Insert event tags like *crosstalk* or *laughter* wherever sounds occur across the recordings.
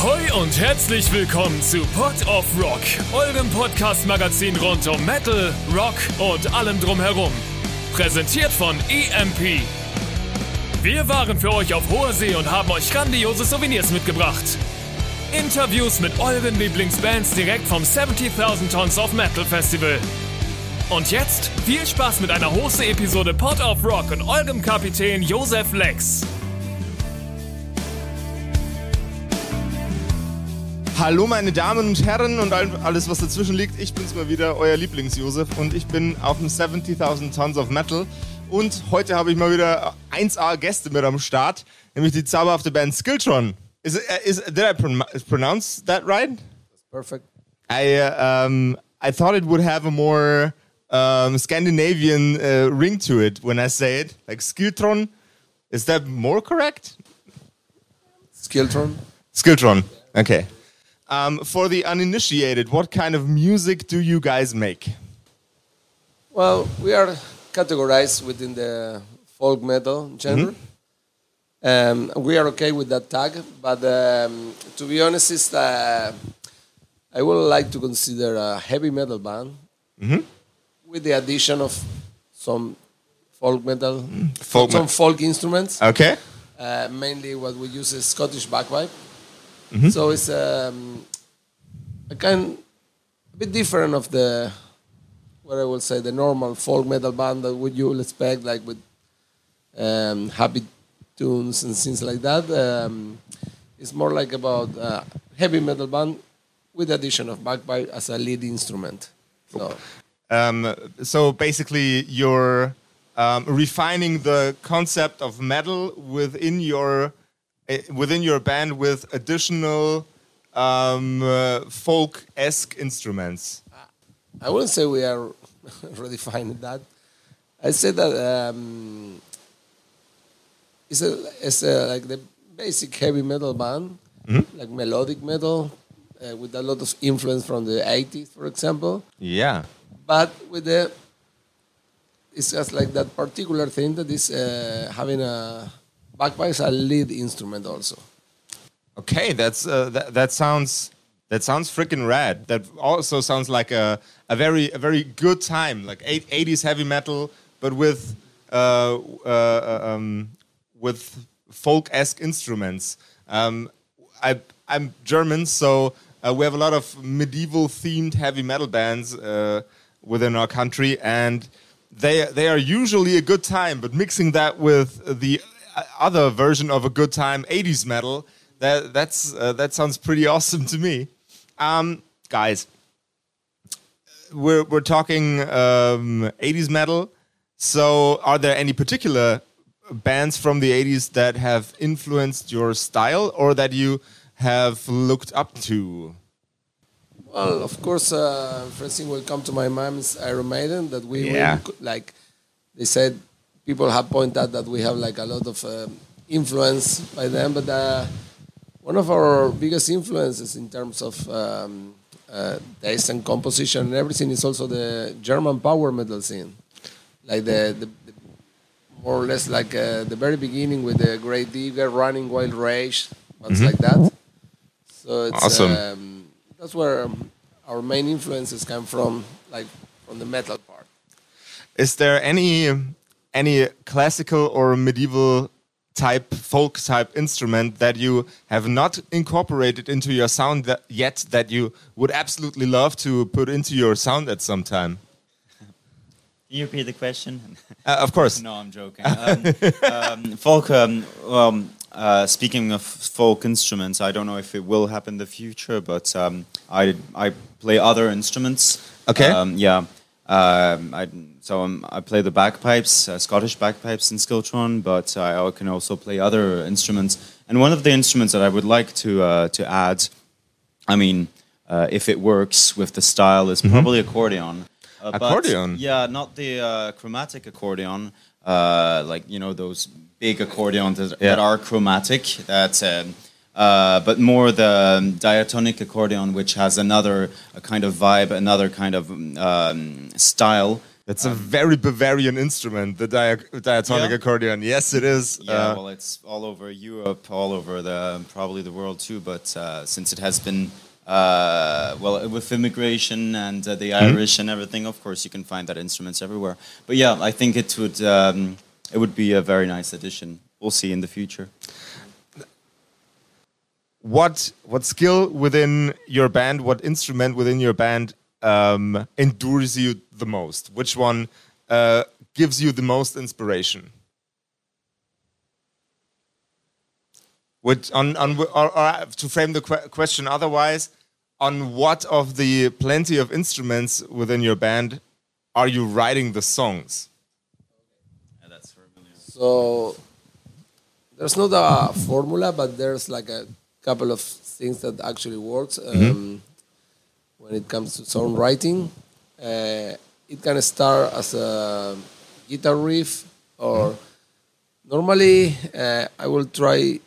Ahoi und herzlich willkommen zu Pot of Rock, eurem Podcast-Magazin rund um Metal, Rock und allem drumherum. Präsentiert von EMP. Wir waren für euch auf hoher See und haben euch grandiose Souvenirs mitgebracht. Interviews mit euren Lieblingsbands direkt vom 70.000 Tons of Metal Festival. Und jetzt viel Spaß mit einer Hose-Episode Pot of Rock und eurem Kapitän Josef Lex. Hallo meine Damen und Herren und alles was dazwischen liegt. Ich bin's mal wieder, euer Lieblings-Josef und ich bin auf dem 70.000 Tons of Metal und heute habe ich mal wieder 1A Gäste mit am Start, nämlich die zauberhafte Band Skiltron. Is, it, uh, is did I pronounce that right? That's perfect. I um I thought it would have a more um, Scandinavian uh, ring to it when I say it, like Skiltron. Is that more correct? Skiltron. Skiltron. Okay. Um, for the uninitiated, what kind of music do you guys make? Well, we are categorized within the folk metal genre. Mm-hmm. Um, we are okay with that tag, but um, to be honest, is uh, I would like to consider a heavy metal band mm-hmm. with the addition of some folk metal, folk some folk instruments. Okay. Uh, mainly, what we use is Scottish bagpipe. Mm-hmm. So it's um, a kind a bit different of the what I would say the normal folk metal band that would you expect like with um, happy tunes and things like that. Um, it's more like about uh, heavy metal band with the addition of bagpipe as a lead instrument. So, um, so basically, you're um, refining the concept of metal within your within your band with additional um, uh, folk esque instruments? I wouldn't say we are *laughs* redefining that. I say that um, it's, a, it's a, like the basic heavy metal band, mm-hmm. like melodic metal, uh, with a lot of influence from the 80s, for example. Yeah. But with the, it's just like that particular thing that is uh, having a bagpipe is a lead instrument also. Okay, that's uh, that, that sounds that sounds freaking rad. That also sounds like a a very a very good time, like 80s heavy metal, but with uh, uh, uh, um, with folk esque instruments. Um, I I'm German, so uh, we have a lot of medieval themed heavy metal bands uh, within our country, and they they are usually a good time. But mixing that with the other version of a good time 80s metal. That that's uh, that sounds pretty awesome to me. Um, guys we're we're talking um, 80s metal. So are there any particular bands from the 80s that have influenced your style or that you have looked up to? Well of course uh, first thing will come to my mind is Iron Maiden that we yeah. like they said people have pointed out that we have like a lot of uh, influence by them, but uh, one of our biggest influences in terms of um, uh, taste and composition and everything is also the German power metal scene, like the, the, the more or less like uh, the very beginning with the Grave Digger, Running Wild Rage, things mm-hmm. like that. So it's awesome. Um, that's where um, our main influences come from, like from the metal part. Is there any any classical or medieval type folk type instrument that you have not incorporated into your sound that yet that you would absolutely love to put into your sound at some time Can you repeat the question? Uh, of course. no, I'm joking. Um, um, folk. Um, well, uh, speaking of folk instruments, I don't know if it will happen in the future, but um, I I play other instruments. Okay. Um, yeah. Um, I, so um, I play the bagpipes, uh, Scottish bagpipes in Skiltron, but I can also play other instruments. And one of the instruments that I would like to uh, to add, I mean, uh, if it works with the style, is mm-hmm. probably accordion. Uh, accordion. But, yeah, not the uh, chromatic accordion, uh, like you know those big accordions that, yeah. that are chromatic. That's um, uh, but more the um, diatonic accordion, which has another kind of vibe, another kind of um, style That's a very Bavarian instrument, the dia- diatonic Yeah. accordion. Yes, it is. Yeah, Uh, well, it's all over Europe, all over the probably the world too. But uh, since it has been uh, well with immigration and uh, the Irish and everything, of course you can find that instruments everywhere. But yeah, I think it would um, it would be a very nice addition. We'll see in the future. What what skill within your band, what instrument within your band um, endures you the most? Which one uh, gives you the most inspiration? Would on on or, or to frame the que- question otherwise, on what of the plenty of instruments within your band are you writing the songs? So there's not a formula, but there's like a couple of things that actually works um, when it comes to songwriting. Uh, it can start as a guitar riff, or normally uh, I will try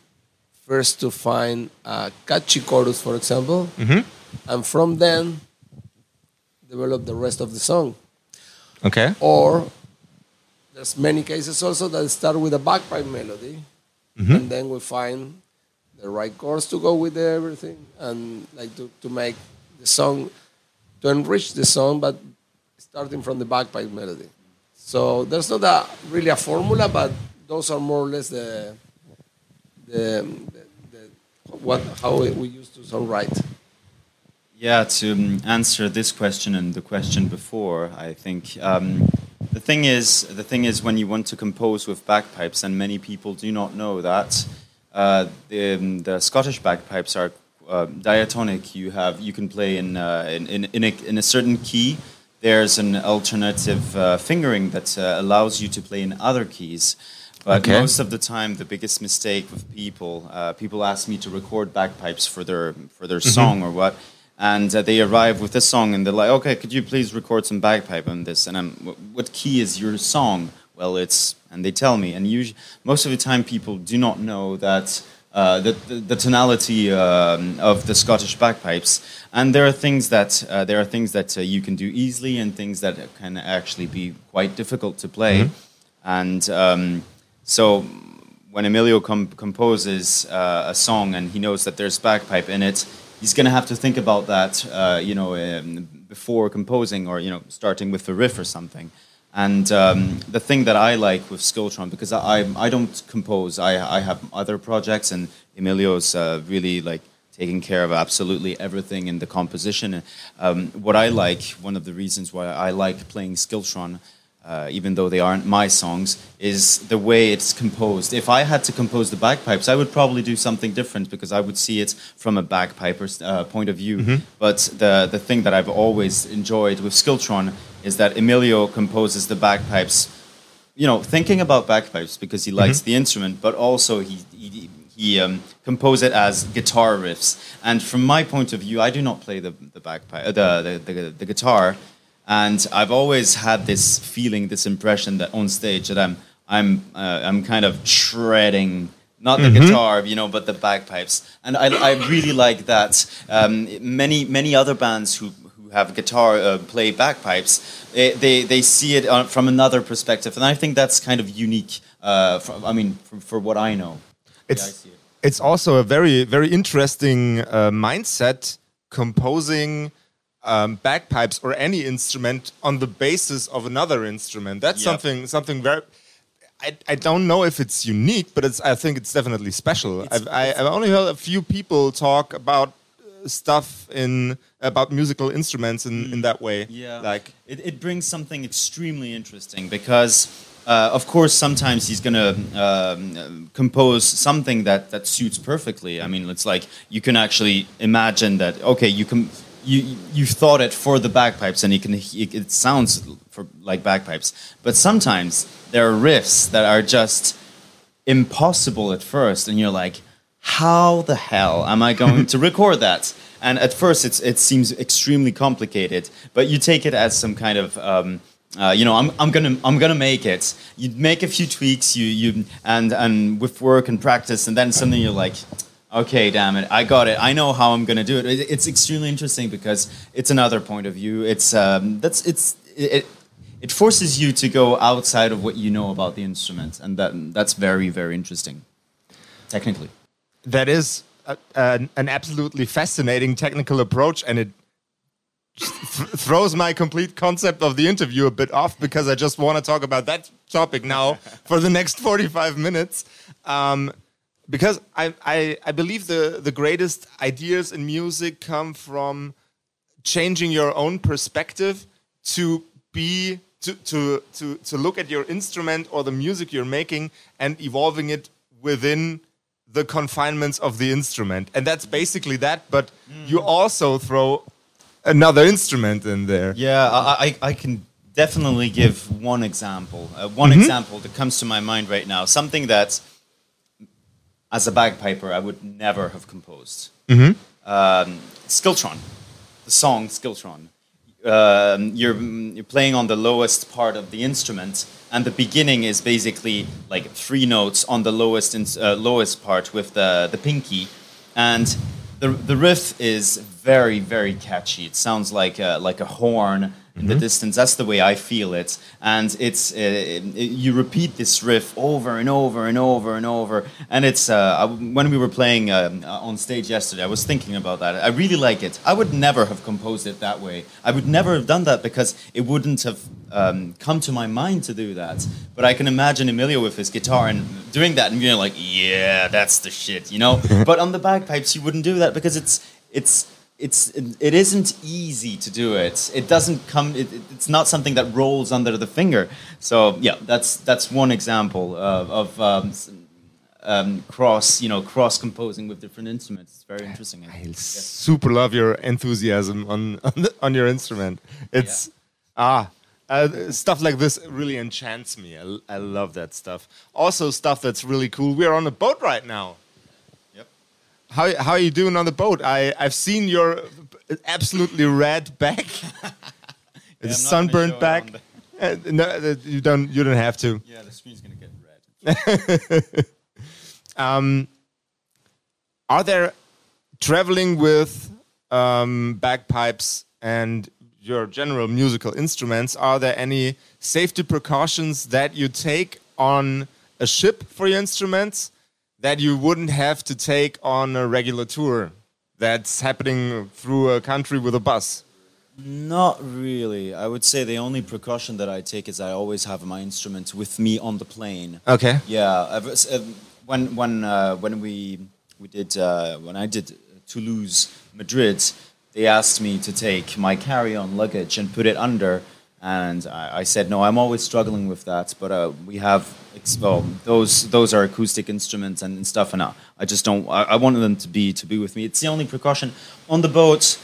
first to find a catchy chorus, for example, and from then develop the rest of the song. Okay. or there's many cases also that start with a bagpipe melody and then we find the right chords to go with everything and like to, to make the song to enrich the song but starting from the bagpipe melody. So there's not a really a formula but those are more or less the the, the, the what how we, used to songwrite. Yeah, to answer this question and the question before, I think um, the thing is, the thing is, when you want to compose with bagpipes, and many people do not know that uh, the, um, the Scottish bagpipes are uh, diatonic. You have you can play in uh, in in, in, a, in a certain key. There's an alternative uh, fingering that uh, allows you to play in other keys. But Okay. most of the time, the biggest mistake with people, uh, people ask me to record bagpipes for their for their song or what, and uh, they arrive with a song and they're like, "Okay, could you please record some bagpipe on this?" And I'm, "What key is your song?" Well, it's and they tell me, and usually most of the time, people do not know that. Uh, the, the, the tonality um, of the Scottish bagpipes, and there are things that uh, there are things that uh, you can do easily, and things that can actually be quite difficult to play. And um, so when Emilio com- composes uh, a song and he knows that there's bagpipe in it, he's going to have to think about that, uh, you know, um, before composing or you know starting with the riff or something. And um, the thing that I like with Skiltron, because I, I, don't compose, I, I have other projects, and Emilio's uh, really like taking care of absolutely everything in the composition. Um, what I like, one of the reasons why I like playing Skiltron, uh, even though they aren't my songs, is the way it's composed. If I had to compose the bagpipes, I would probably do something different because I would see it from a bagpiper's uh, point of view. But the, the thing that I've always enjoyed with Skiltron is that Emilio composes the bagpipes, you know, thinking about bagpipes because he likes the instrument, but also he, he, he um, compose it as guitar riffs. And from my point of view, I do not play the, the bagpipe, uh, the, the, the, the guitar. And I've always had this feeling, this impression that on stage that I'm I'm uh, I'm kind of shredding not the guitar, you know, but the bagpipes. And I, I really like that. Um, many many other bands who who have guitar uh, play bagpipes, they, they they see it on, from another perspective, and I think that's kind of unique. Uh, from, I mean, for, for what I know. It's Yeah, I it. it's also a very very interesting uh, mindset composing um, bagpipes or any instrument on the basis of another instrument. That's Yep. something something very. I, I don't know if it's unique, but it's I think it's definitely special. I've, I, I've only heard a few people talk about uh, stuff in about musical instruments in, in that way. Yeah, like it, it brings something extremely interesting because, uh, of course, sometimes he's gonna um, compose something that that suits perfectly. I mean, it's like you can actually imagine that. Okay, you can. You you thought it for the bagpipes, and you can. It, it sounds for like bagpipes, but sometimes there are riffs that are just impossible at first, and you're like, how the hell am I going to *laughs* record that? And at first, it's, it seems extremely complicated, but you take it as some kind of, um, uh, you know, I'm, I'm gonna I'm gonna make it. You make a few tweaks, you you and and with work and practice, and then suddenly you're like, okay, damn it, I got it. I know how I'm gonna do it. it it's extremely interesting because it's another point of view. It's um, that's it's it, it forces you to go outside of what you know about the instrument, and that that's very very interesting, technically. That is a, an, an absolutely fascinating technical approach, and it th- throws my complete concept of the interview a bit off because I just want to talk about that topic now for the next 45 minutes. Um, because I, I, I believe the, the greatest ideas in music come from changing your own perspective to be to, to, to, to look at your instrument or the music you're making and evolving it within the confinements of the instrument. And that's basically that, but you also throw another instrument in there. Yeah, I, I, I can definitely give one example. Uh, one example that comes to my mind right now. Something that, as a bagpiper, I would never have composed. Um, Skiltron, the song Skiltron. Um, you're, you're playing on the lowest part of the instrument, and the beginning is basically like three notes on the lowest ins- uh, lowest part with the, the pinky, and the, the riff is very very catchy. It sounds like a, like a horn in the distance. That's the way I feel it, and it's uh, it, you repeat this riff over and over and over and over. And it's uh, I, when we were playing um, uh, on stage yesterday, I was thinking about that. I really like it. I would never have composed it that way. I would never have done that because it wouldn't have um, come to my mind to do that. But I can imagine Emilio with his guitar and doing that and being like, "Yeah, that's the shit," you know. *laughs* but on the bagpipes, you wouldn't do that because it's it's it's it isn't easy to do it. It doesn't come. It, it- it's not something that rolls under the finger. So yeah, that's that's one example of, of um, um, cross you know cross composing with different instruments. It's very interesting. I super love your enthusiasm on on, the, on your instrument. It's ah uh, stuff like this really enchants me. I, I love that stuff. Also, stuff that's really cool. We're on a boat right now. How how are you doing on the boat? I I've seen your absolutely red back, *laughs* not sunburned back. Uh, no, uh, you don't you don't have to. Yeah, the screen's gonna get red. *laughs* Are there traveling with um, bagpipes and your general musical instruments? Are there any safety precautions that you take on a ship for your instruments that you wouldn't have to take on a regular tour that's happening through a country with a bus? Not really. I would say the only precaution that I take is I always have my instrument with me on the plane. Okay. Yeah, I've, uh, when when uh, when we we did uh, when I did Toulouse, Madrid, they asked me to take my carry-on luggage and put it under, and I, I said no. I'm always struggling with that, but uh, we have well, those those are acoustic instruments and, stuff, and I, I just don't. I, I wanted them to be to be with me. It's the only precaution on the boat.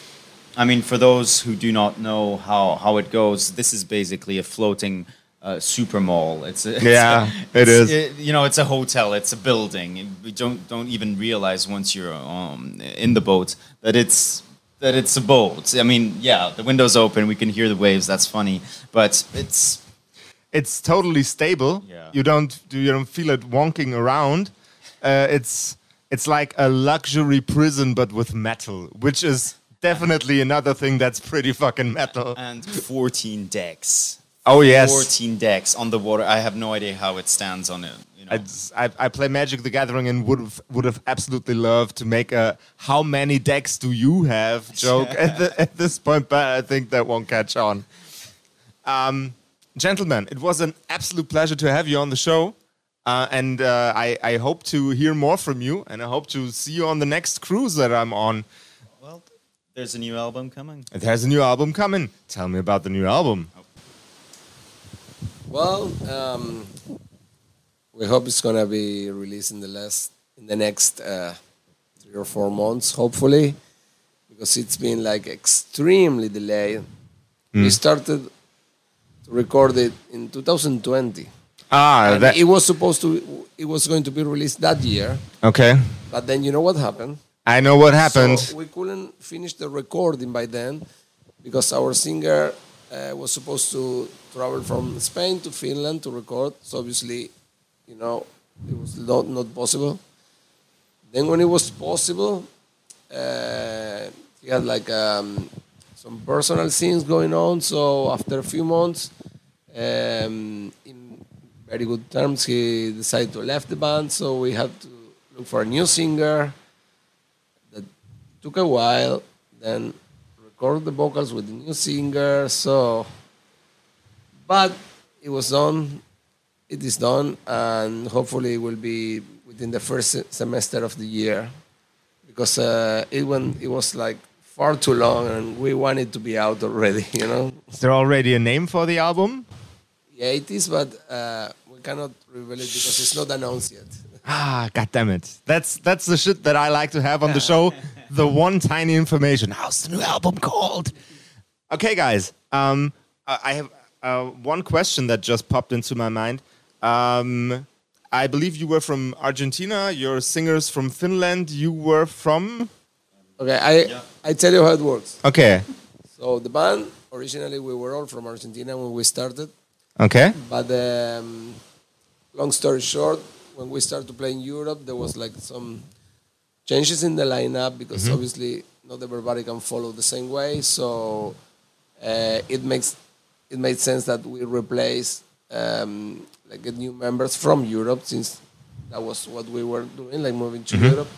I mean, for those who do not know how, how it goes, this is basically a floating uh, super mall. It's, a, *laughs* it's Yeah, a, it it's- is. you know, it's a hotel. It's a building. We don't don't even realize once you're um, in the boat that it's that it's a boat. I mean, yeah, the windows open. We can hear the waves. That's funny, but it's It's totally stable. Yeah. You don't you don't feel it wonking around. Uh, it's it's like a luxury prison but with metal, which is definitely another thing that's pretty fucking metal. and 14 decks. Oh yes. 14 decks on the water. I have no idea how it stands on it. You. I, I, I play Magic the Gathering and would have would have absolutely loved to make a how many decks do you have *laughs* joke at, the, at this point, but I think that won't catch on. Um, gentlemen, it was an absolute pleasure to have you on the show, uh, and uh, I, I hope to hear more from you, and I hope to see you on the next cruise that I'm on. well, there's a new album coming. There's a new album coming. Tell me about the new album. Well, um, we hope it's gonna be released in the last in the next uh, three or four months, hopefully, because it's been like extremely delayed. We started to record it in 2020. Ah, And that, it was supposed to it was going to be released that year, okay. but then you know what happened? I know what happened. So we couldn't finish the recording by then because our singer uh, was supposed to travel from Spain to Finland to record. So obviously, you know, it was not, not possible. Then when it was possible, uh, he had like um, some personal things going on. So after a few months, um, in very good terms. He decided to left the band, so we had to look for a new singer. That took a while. Then record the vocals with the new singer. So, but it was done. It is done, and hopefully it will be within the first semester of the year, because uh, it went. It was like far too long, and we wanted to be out already. *laughs* You know. Is there already a name for the album? Yeah, it is, but uh, we cannot reveal it because it's not announced yet. *laughs* Ah, god damn it. That's that's the shit that I like to have on the show. *laughs* the one tiny information. How's the new album called? Okay, guys. Um, I I have uh, one question that just popped into my mind. Um, I believe you were from Argentina. Your singers from Finland. You were from. Okay, I I tell you how it works. Okay. So the band originally we were all from Argentina when we started, Okay. but um, long story short, when we started to play in Europe, there was like some changes in the lineup because obviously not everybody can follow the same way. So uh, it makes it made sense that we replace um, like get new members from Europe since that was what we were doing, like moving to Europe.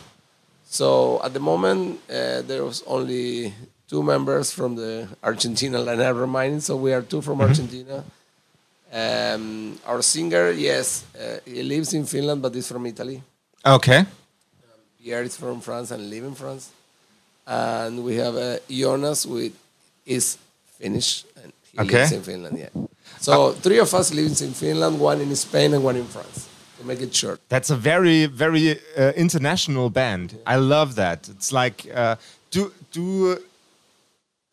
So at the moment, uh, there was only two members from the Argentina lineup remaining. So we are two from Argentina. Um, our singer, yes, uh, he lives in Finland, but he's from Italy. Okay. Pierre is from France and live in France. And we have uh, Jonas, who is Finnish, and he Okay. lives in Finland. Yeah. So three of us lives in Finland, one in Spain and one in France. To make it short. That's a very, very uh, international band. I love that. It's like, uh, do do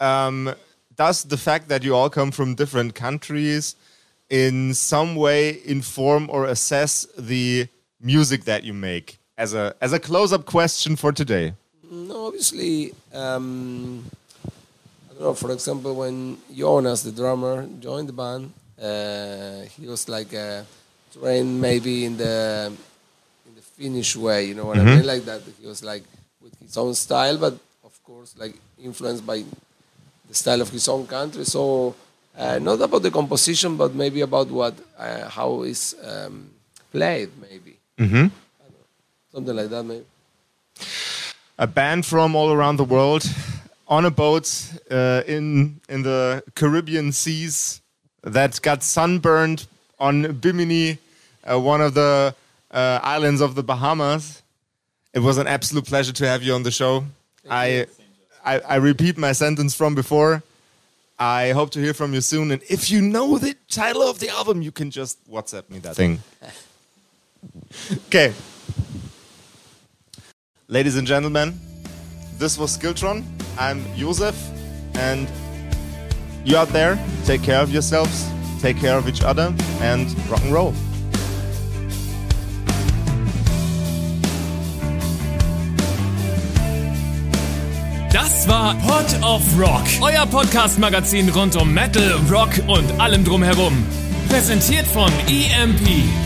um, does the fact that you all come from different countries in some way inform or assess the music that you make? As a as a close up question for today. No, obviously, um, For example, when Jonas, the drummer, joined the band, uh, he was like uh, trained maybe in the in the Finnish way. You know what I mean? Like that. He was like with his own style, but of course, like influenced by the style of his own country. So, uh, not about the composition, but maybe about what uh, how it's um, played, maybe. Mm-hmm. Something like that, maybe. A band from all around the world on a boat uh, in in the Caribbean seas that got sunburned on Bimini, uh, one of the uh, islands of the Bahamas. It was an absolute pleasure to have you on the show. I, I I repeat my sentence from before. I hope to hear from you soon. And if you know the title of the album, you can just WhatsApp me that thing. okay. Ladies and gentlemen, this was Skiltron. I'm Josef, and you out there, take care of yourselves, take care of each other, and rock and roll. Das war Pod of Rock, euer Podcast-Magazin rund um Metal, Rock und allem drumherum. Präsentiert von EMP.